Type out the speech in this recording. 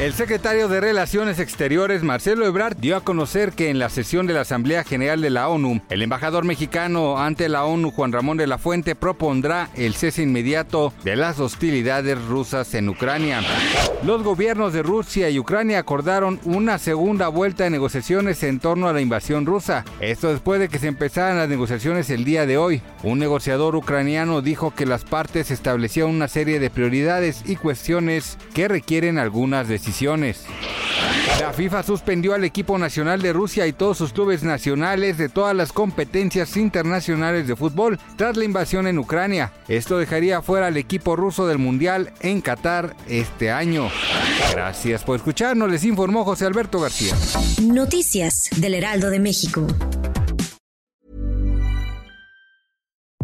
El secretario de Relaciones Exteriores, Marcelo Ebrard, dio a conocer que en la sesión de la Asamblea General de la ONU, el embajador mexicano ante la ONU, Juan Ramón de la Fuente, propondrá el cese inmediato de las hostilidades rusas en Ucrania. Los gobiernos de Rusia y Ucrania acordaron una segunda vuelta de negociaciones en torno a la invasión rusa. Esto después de que se empezaran las negociaciones el día de hoy. Un negociador ucraniano dijo que las partes establecían una serie de prioridades y cuestiones que requieren algunas decisiones. La FIFA suspendió al equipo nacional de Rusia y todos sus clubes nacionales de todas las competencias internacionales de fútbol tras la invasión en Ucrania. Esto dejaría fuera al equipo ruso del Mundial en Qatar este año. Gracias por escucharnos, les informó José Alberto García. Noticias del Heraldo de México.